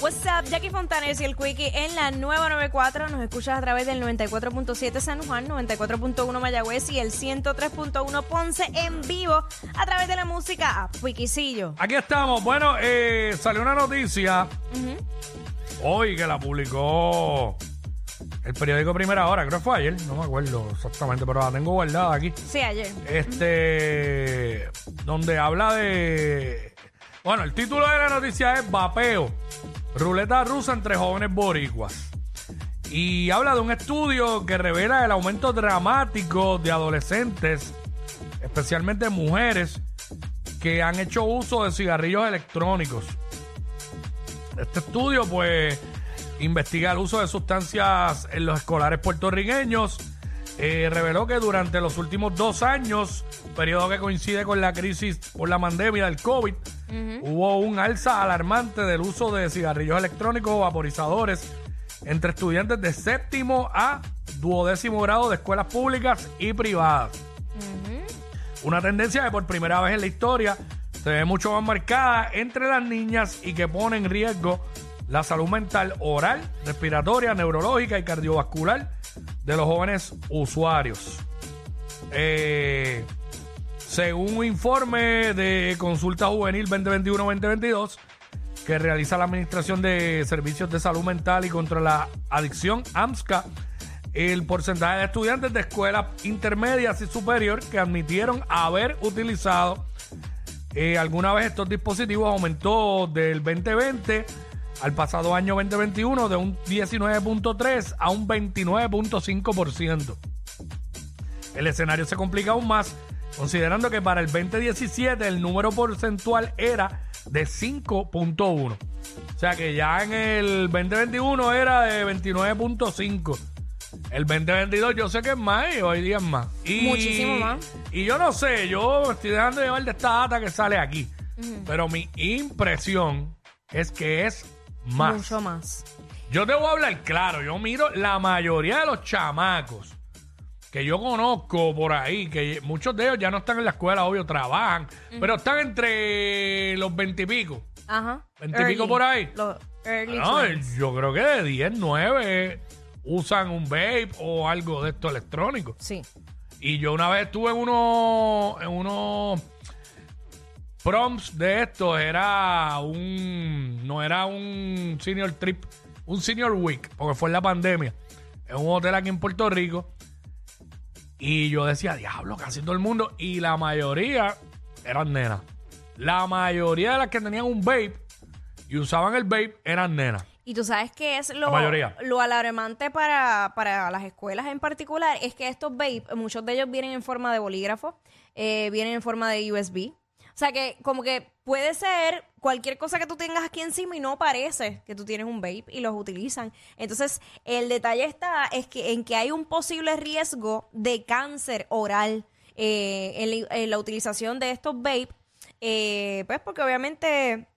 What's up, Jackie Fontanes y el Quickie en la nueva 94. Nos escuchas a través del 94.7 San Juan, 94.1 Mayagüez y el 103.1 Ponce en vivo a través de la música a Quickiecillo. Aquí estamos. Bueno, eh, salió una noticia hoy que la publicó el periódico Primera Hora, creo que fue ayer, no me acuerdo exactamente, pero la tengo guardada aquí. Sí, ayer. Este, donde habla de. Bueno, el título de la noticia es Vapeo, ruleta rusa entre jóvenes boricuas. Y habla de un estudio que revela el aumento dramático de adolescentes, especialmente mujeres, que han hecho uso de cigarrillos electrónicos. Este estudio, pues, investiga el uso de sustancias en los escolares puertorriqueños. Eh, reveló que durante los últimos dos años, periodo que coincide con la crisis por la pandemia del COVID, hubo un alza alarmante del uso de cigarrillos electrónicos o vaporizadores entre estudiantes de séptimo a duodécimo grado de escuelas públicas y privadas. Una tendencia que por primera vez en la historia se ve mucho más marcada entre las niñas y que pone en riesgo la salud mental oral, respiratoria, neurológica y cardiovascular de los jóvenes usuarios. Eh, según un informe de Consulta Juvenil 2021-2022 que realiza la Administración de Servicios de Salud Mental y contra la Adicción, AMSCA, el porcentaje de estudiantes de escuelas intermedias y superior que admitieron haber utilizado eh, alguna vez estos dispositivos aumentó del 2020 al pasado año 2021 de un 19.3 a un 29.5%. El escenario se complica aún más considerando que para el 2017 el número porcentual era de 5.1. O sea que ya en el 2021 era de 29.5. El 2022 yo sé que es más y hoy día es más. Y, Muchísimo más. Y yo no sé, yo me estoy dejando llevar de esta data que sale aquí. Pero mi impresión es que es más. Mucho más. Yo te voy a hablar claro, yo miro la mayoría de los chamacos que yo conozco por ahí, que muchos de ellos ya no están en la escuela, obvio, trabajan, pero están entre los veintipico. Ajá. ¿Veintipico Early. por ahí? Los early No, yo creo que de 10, 9 usan un vape o algo de esto electrónico. Sí. Y yo una vez estuve en unos en unos proms de estos, era un no era un senior trip, un senior week, porque fue en la pandemia, en un hotel aquí en Puerto Rico. Y yo decía, diablo, casi todo el mundo. Y la mayoría eran nenas. La mayoría de las que tenían un vape y usaban el vape eran nenas. Y tú sabes que es lo, lo alarmante para, para las escuelas en particular, es que estos vape, muchos de ellos vienen en forma de bolígrafo, eh, vienen en forma de USB. O sea que como que puede ser cualquier cosa que tú tengas aquí encima y no parece que tú tienes un vape y los utilizan. Entonces, el detalle está es que en que hay un posible riesgo de cáncer oral eh, en, la, en la utilización de estos vape, eh, pues porque obviamente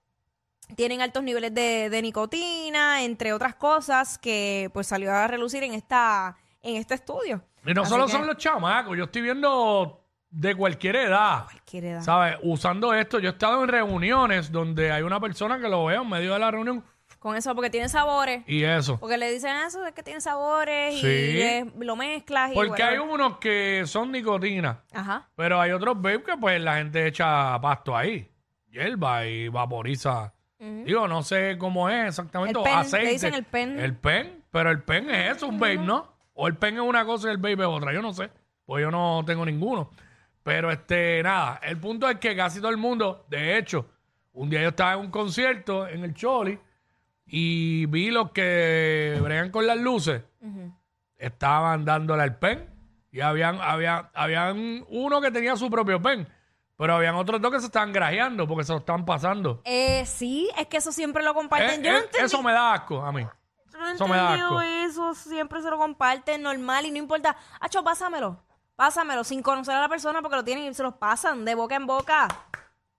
tienen altos niveles de, de nicotina, entre otras cosas que pues salió a relucir en esta en este estudio. Y no Así solo que- son los chamacos, yo estoy viendo de cualquier edad. Cualquier edad. ¿Sabes? Usando esto, yo he estado en reuniones donde hay una persona que lo veo en medio de la reunión Con eso, porque tiene sabores. y eso. Porque le dicen "Ah, eso, es que tiene sabores Sí. y es- lo mezclas y Porque hay whatever". unos que son nicotina, Ajá. pero hay otros vape que pues la gente echa pasto ahí, hierba y vaporiza. Digo, no sé cómo es exactamente, El pen, le aceite. dicen el pen. El pen, pero el pen es eso, un vape, ¿no? O el pen es una cosa y el vape es otra, yo no sé, pues yo no tengo ninguno. Pero este, nada, el punto es que casi todo el mundo, de hecho, un día yo estaba en un concierto en el Choli y vi los que bregan con las luces, estaban dándole al pen y habían, había, habían uno que tenía su propio pen, pero habían otros dos que se estaban grajeando porque se lo estaban pasando. Eh, sí, es que eso siempre lo comparten. Eh, Yo no eh, entendí, eso me da asco a mí. yo no he eso me da entendido asco. eso, siempre se lo comparten normal y no importa. Acho, pásamelo. Pásamelo sin conocer a la persona porque lo tienen y se los pasan de boca en boca.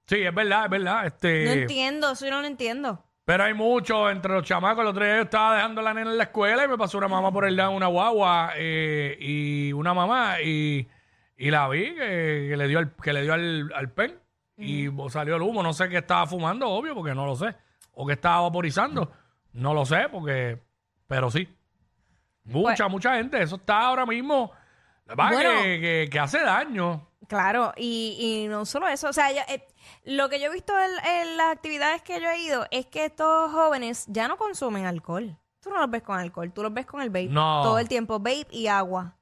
Sí, es verdad, es verdad. Este, No entiendo, eso yo no lo entiendo. Pero hay mucho entre los chamacos. El otro día yo estaba dejando la nena en la escuela y me pasó una mamá por el lado, una guagua eh, y una mamá y, y la vi que, que le dio, al, que le dio al, al pen y salió el humo. No sé qué estaba fumando, obvio, porque no lo sé. O que estaba vaporizando. No lo sé, porque. Pero sí. Mucha, Pues- mucha gente. Eso está ahora mismo. Bueno. que, que- que hace daño. Claro, y, y no solo eso, o sea, yo, eh, lo que yo he visto en, en las actividades que yo he ido es que estos jóvenes ya no consumen alcohol. Tú no los ves con alcohol, tú los ves con el vape No. todo el tiempo, vape y agua.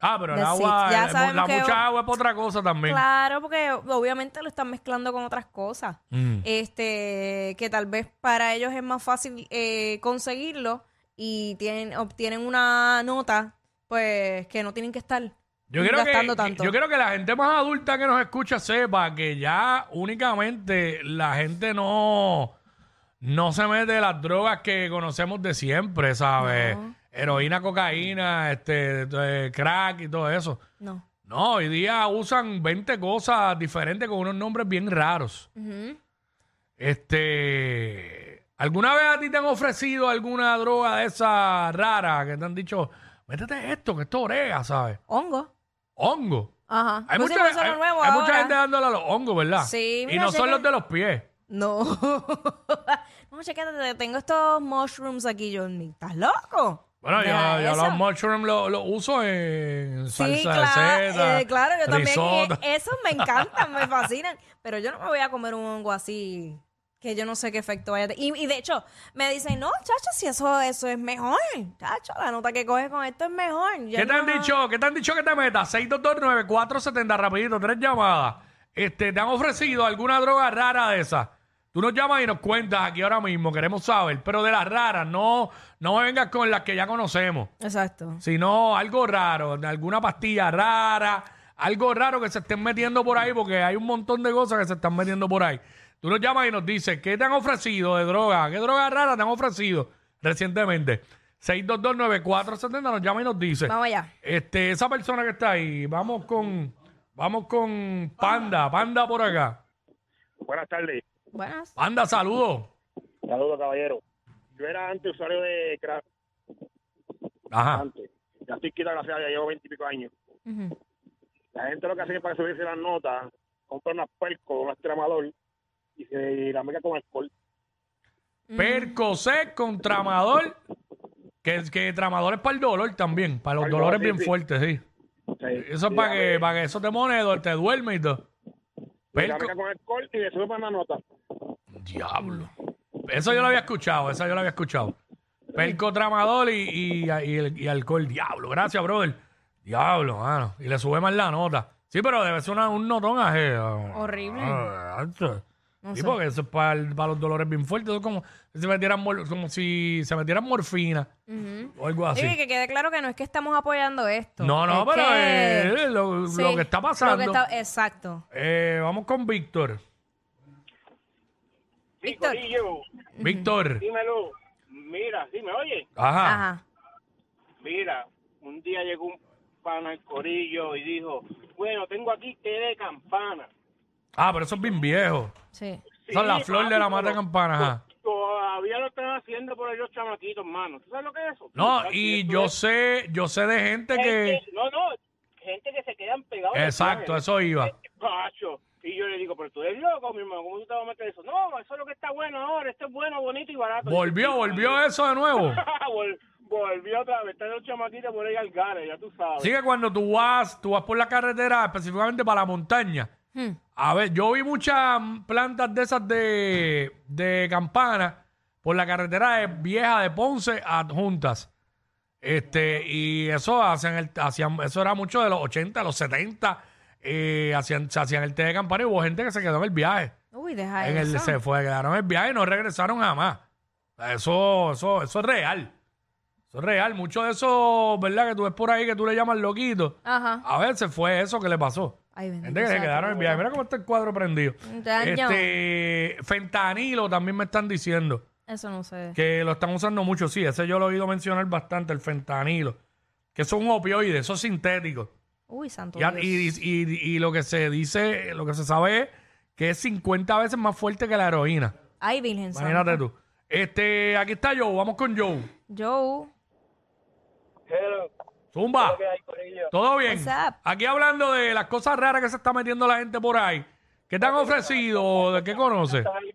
Ah, pero el That's it. agua. Ya sabemos la que- mucha agua es para otra cosa también. Claro, porque obviamente lo están mezclando con otras cosas. Mm. Este, que tal vez para ellos es más fácil eh, conseguirlo y tienen, obtienen una nota, pues, que no tienen que estar Yo quiero, que, gastando tanto. yo quiero que la gente más adulta que nos escucha sepa que ya únicamente la gente no, no se mete las drogas que conocemos de siempre, ¿sabes? No. Heroína, cocaína, este, eh, crack y todo eso. No. No, hoy día usan 20 cosas diferentes con unos nombres bien raros. Este, ¿alguna vez a ti te han ofrecido alguna droga de esa rara que te han dicho, métete esto, que esto orega, ¿sabes? Hongo. Hongo. Ajá. Hay, Pues sí, mucha, pues eso es hay- lo nuevo hay mucha ahora. gente dándole a los hongos, ¿verdad? Sí, Y mira, no son los de los pies. No. no, chequete, tengo estos mushrooms aquí, Johnny. ¿Estás loco? Bueno, yo, yo eso. los mushrooms los lo uso en salsa Sí, de claro, seta, eh, claro, yo también. risotto. eh, Esos me encantan, me fascinan. Pero yo no me voy a comer un hongo así que yo no sé qué efecto vaya a tener. Y, y de hecho, me dicen, no, chacho, si eso, eso es mejor. Chacho, la nota que coges con esto es mejor. ¿Qué te han dicho? ¿Qué te han dicho que te metas? 6229470, rapidito, tres llamadas. Este, ¿Te han ofrecido alguna droga rara de esa? Tú nos llamas y nos cuentas aquí ahora mismo, queremos saber. Pero de las raras, no, no me vengas con las que ya conocemos. Exacto. sino algo raro, alguna pastilla rara, algo raro que se estén metiendo por ahí, porque hay un montón de cosas que se están metiendo por ahí. Tú nos llamas y nos dices, ¿qué te han ofrecido de droga? ¿Qué droga rara te han ofrecido recientemente? 6229470 nos llama y nos dice. Vamos allá. Este, esa persona que está ahí, vamos con, vamos con Panda, Panda por acá. Buenas tardes. Buenas. Panda, saludos. Saludos, caballero. Yo era antes usuario de crack, Ajá. antes. Ya estoy quita, gracias a Dios, llevo veintipico años. La gente lo que hace es para subirse las notas, compra unas perco, un extremador y se la mezcla con alcohol. Percocet con tramador, que, que tramador es para el dolor también, para los dolores dolor, bien sí, fuertes, sí. Sí. Eso es para que, para que eso te pone, te duerme y todo. y La Perco- con alcohol y le sube para la nota. Diablo. Eso yo lo había escuchado, eso yo lo había escuchado. Perco tramador y, y, y- y alcohol. Diablo, gracias, brother. Diablo, mano. Y le sube más la nota. Sí, pero debe ser una- un notón ajeno. Horrible. Ah. No sí, sé. porque eso es para, el- para los dolores bien fuertes. Eso es como si se metieran, mor- como si se metieran morfina o algo así. Sí, que quede claro que no es que estamos apoyando esto. No, no, Es pero que- es lo, Sí, lo que está lo que pasando. está- exacto. Eh, vamos con Víctor. Sí, Víctor. Corillo, Víctor. dímelo. Mira, ¿sí me oye? Ajá. Ajá. Mira, un día llegó un pana al corillo y dijo, bueno, tengo aquí té de campana. Ah, pero eso es bien viejo. Sí. Es la Sí, flor de la mata de campana. ajá. Todavía lo están haciendo por ellos chamaquitos, mano. ¿Tú sabes lo que es eso? No, y yo es- sé, yo sé de gente que... No, no, gente que se quedan pegados. Exacto, eso iba. Pacho. Y yo le digo, pero tú eres loco, mi hermano, ¿cómo tú te vas a meter eso? No, eso es lo que está bueno ahora, esto es bueno, bonito y barato. Volvió, volvió eso de nuevo. Vol- volvió otra vez, están los chamaquitos por ahí al gare, ya tú sabes. Así que cuando tú vas, tú vas por la carretera, específicamente para la montaña. Hmm. A ver, yo vi muchas plantas de esas de, de campana por la carretera de vieja de Ponce a Juntas. Este, y eso hacían el, hacían, eso era mucho de los 80, los 70, eh, hacían, se hacían el té de campana y hubo gente que se quedó en el viaje. Uy, deja en el, eso. se fue, quedaron en el viaje y no regresaron jamás. Eso, eso, eso es real. Eso es real. Mucho de eso, ¿verdad? Que tú ves por ahí que tú le llamas loquito. Ajá. A veces fue eso que le pasó. Ay, Gente que se quedaron en viaje. Mira cómo está el cuadro prendido. Daño. Este, fentanilo también me están diciendo Eso no sé. que lo están usando mucho. Sí, ese yo lo he oído mencionar bastante, el fentanilo. Que eso es un opioide, eso es sintético. Uy, santo Dios. y, y- y lo que se dice, lo que se sabe es que es 50 veces más fuerte que la heroína. Ay, Virgen Imagínate Santa. tú. Este, aquí está Joe, vamos con Joe. Joe. Zumba. ¿Todo bien? Aquí hablando de las cosas raras que se está metiendo la gente por ahí. ¿Qué te han ofrecido? ¿De qué conoces? ¿A ti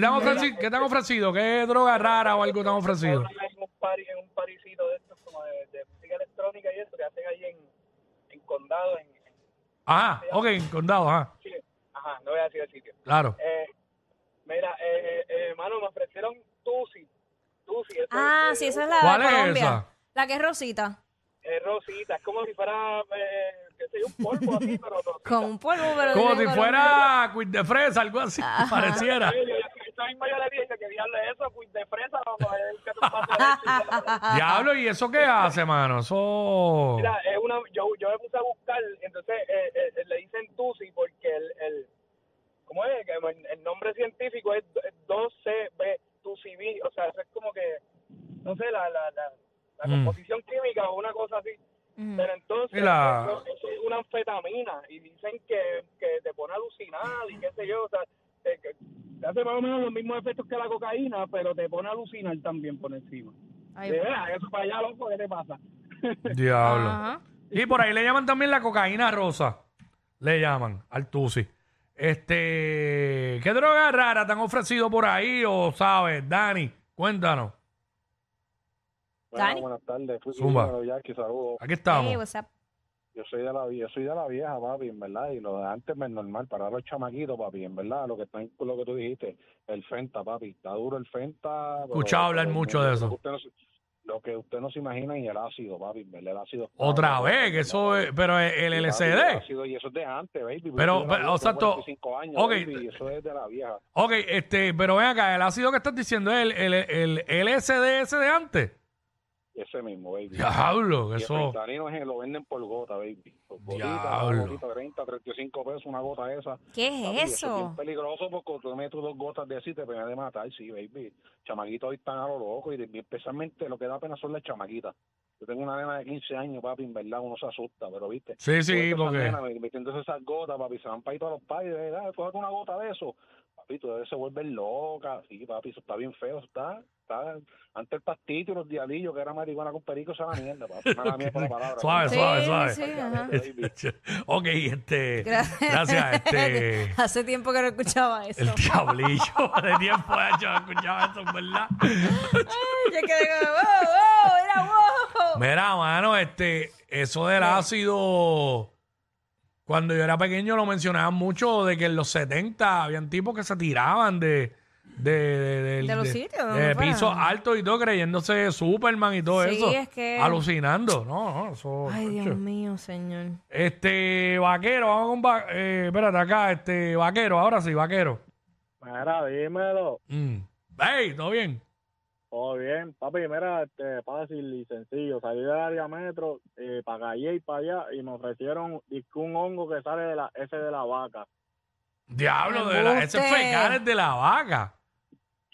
te han ofrecido? ¿Qué te han ofrecido? ¿Qué droga rara o algo te han ofrecido? En un party, en un parisito de estos como de, de música electrónica y eso que hacen ahí en, en condado, en, en Ajá, ok, en condado, ajá. Chile. Ajá, no voy a decir el sitio. Claro. Eh, mira, eh, eh, hermano, me ofrecieron Tusi. Tusi, Ah, es, sí, esa es la ¿Cuál de es Colombia. esa? La que es rosita. eh, rosita, es como si fuera, eh, qué sé yo, un polvo así, pero rosita. Con un polvo, pero Como si fuera quid de fresa, algo así, pareciera. Sí, yo- yo- Esa misma yo le dije que diablo es eso, pues de fresa, es que tú pasas de eso. Diablo, ¿y eso qué hace, mano? Eso... Mira, es una, yo, yo me puse a buscar, entonces eh, eh, le dicen Tusi porque el, el ¿cómo es? Que el, el nombre científico es 2CB, Tusi o sea, eso es como que, no sé, la, la, la, la Mm. composición química o una cosa así. Ujú. Pero entonces, la- eso, es una anfetamina y dicen que, que te pone a alucinar y qué sé yo, o sea, te, que te hace más o menos los mismos efectos que la cocaína, pero te pone a alucinar también por encima. Ay, de verdad, eso para allá, loco, ¿qué te pasa? Diablo. Ajá. Y por ahí le llaman también la cocaína rosa. Le llaman al tusi. Este, ¿qué droga rara te han ofrecido por ahí o sabes, Dani? Cuéntanos. Dani. buenas tardes. Fui Zumba. Jackie, saludos. Aquí estamos. Hey, what's up? Yo soy de la yo soy de la vieja, papi, en verdad, y lo de antes es normal para los chamaquitos, papi, en verdad, lo que está en- lo que tú dijiste, el Fenta, papi, está duro el Fenta. Escuchado hablar mucho de eso. Lo que usted no se- lo que usted no se imagina y el ácido, papi, el ácido. Otra vez, que eso es, pero el el LCD. ácido, y eso es de antes, baby. Pero, o sea, to- 45 años, ok. baby, y eso es de la vieja. Ok, este, pero ven acá, el ácido que estás diciendo es el, el, el LSD ese de antes. Ese mismo, baby. Diablo, Y el eso. fentanilo es- lo venden por gota, baby. Una gotita, 30, 35 pesos, una gota esa. ¿Qué Papi, es Es eso? bien peligroso porque tú metes dos gotas de y te pegan de matar, sí, baby. Chamaquitos hoy están a lo loco y especialmente lo que da pena son las chamaquitas. Yo tengo una nena de 15 años, papi, en verdad uno se asusta, pero viste. Sí, sí, porque. Metiéndose esas gotas, papi, se van para ahí todos los padres, ¿verdad? Cógete una gota de eso. Papi, tú se vuelven loca. Sí, papi, eso está bien feo, eso está, está... Antes el pastito y los dialillos, que era marihuana con perico, esa es la mierda, papi. Mala la palabra. Suave, Sí, suave, suave. sí, ok, este. Gracias. Gracias, este. Hace tiempo que no escuchaba eso. El diablillo de tiempo hecho, escuchaba eso, ¿verdad? Ay, yo quedé como, wow, wow, era wow. Mira, mano, este, eso del ácido, cuando yo era pequeño lo mencionaban mucho de que en los 70 habían tipos que se tiraban de de, de, De los sitios, de pisos altos y todo creyéndose Superman y todo Sí, eso es que- alucinando no no eso Ay. Dios mío, señor. este vaquero vamos con va- eh, espérate acá este vaquero ahora sí vaquero Mira, dímelo. Mm. hey todo bien Todo bien, papi, mira, este, fácil y sencillo. Salí del área metro, eh, para allá y para allá, y me ofrecieron un hongo que sale de la ese de la vaca. diablo de la, ese fecales de la vaca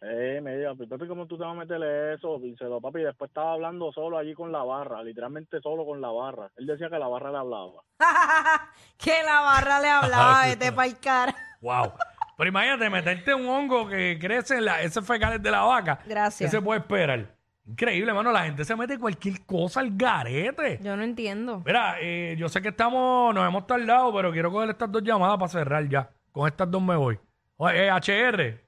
Eh, me dijo, "Pues, papi, ¿cómo tú te vas a meterle eso? Díselo, papi, después estaba hablando solo allí con la barra, literalmente solo con la barra. Él decía que la barra le hablaba. que la barra le hablaba, vete pa'l cara. Wow. Pero imagínate, meterte un hongo que crece en la, ese fecales de la vaca. Gracias. ¿Qué se puede esperar? Increíble, mano. La gente se mete cualquier cosa al garete. Yo no entiendo. Mira, eh, yo sé que estamos, nos hemos tardado, pero quiero coger estas dos llamadas para cerrar ya. Con estas dos me voy. Oye, eh, HR.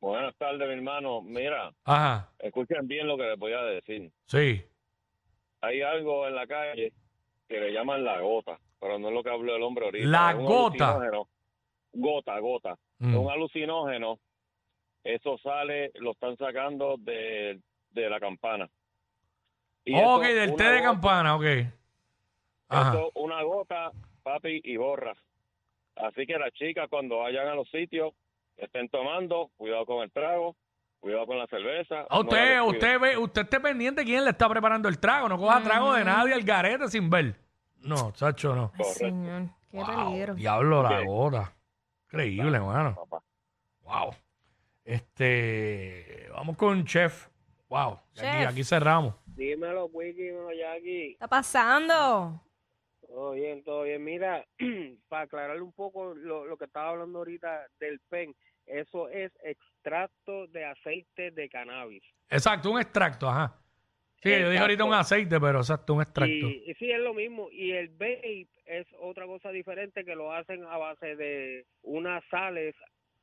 Buenas tardes, mi hermano. Mira, Ajá. escuchen bien lo que les voy a decir. Sí. Hay algo en la calle que le llaman la gota, pero no es lo que habló el hombre ahorita. La gota. alucinógeno. Gota, gota. Mm. Es un alucinógeno. Eso sale, lo están sacando de, de la campana. Y ok, eso, del una té de gota- campana, ok. Ajá. Eso, una gota, papi, y borra. Así que las chicas cuando vayan a los sitios, estén tomando, cuidado con el trago, cuidado con la cerveza. Ah, usted, usted ve, usted esté pendiente quién le está preparando el trago. No coja trago de nadie al garete sin ver. No, chacho, no. Ay, señor, qué Wow, peligro. Diablo, la Ok. gota. Increíble, hermano. Papá. Wow. Este, vamos con chef. Wow. Aquí, Chef. aquí cerramos. Dímelo, Wiki, dímelo, Jackie. ¿Qué está pasando? Todo bien, todo bien. Mira, para aclararle un poco lo, lo que estaba hablando ahorita del PEN, eso es extracto de aceite de cannabis. Exacto, un extracto, ajá. Sí, yo dije ahorita un aceite, pero exacto, un extracto. Y, y sí, es lo mismo. Y el vape es otra cosa diferente que lo hacen a base de unas sales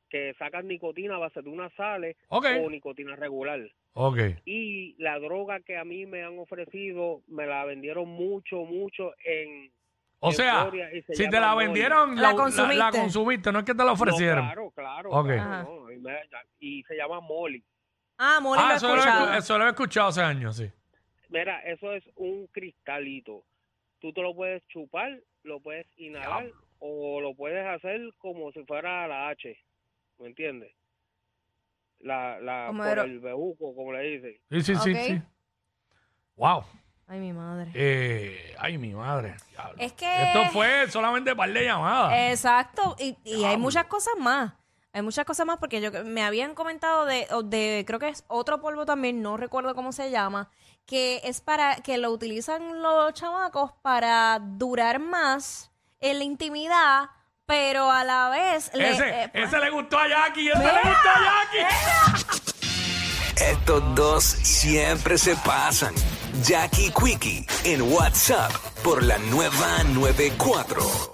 que sacan nicotina a base de una sales o nicotina regular. Ok. Y la droga que a mí me han ofrecido, me la vendieron mucho, mucho en... O en sea, se si te la vendieron, La consumiste. la consumiste, no es que te la No, ofrecieron. claro, claro. Ok. claro, Ajá. no, y, me- y se llama Molly. Ah, Molly lo ah, he eso lo, he, eso lo he escuchado hace años, sí. Mira, eso es un cristalito. Tú te lo puedes chupar, lo puedes inhalar o lo puedes hacer como si fuera la H. ¿Me entiendes? La, la, Como por era- el bejuco, como le dicen. Sí, sí, sí, Ok. sí. Wow. Ay, mi madre. Eh, ay, mi madre. Diablo. Es que- Esto fue solamente par de llamadas. Exacto, y, y hay muchas cosas más. Hay muchas cosas más porque yo me habían comentado de, de creo que es otro polvo también, no recuerdo cómo se llama, que es para que lo utilizan los chamacos para durar más en la intimidad, pero a la vez le- ese, eh, ese le gustó a Jackie, ese Mira, le gustó a Jackie. Estos dos siempre se pasan. Jackie Quickie en WhatsApp por la nueva 94.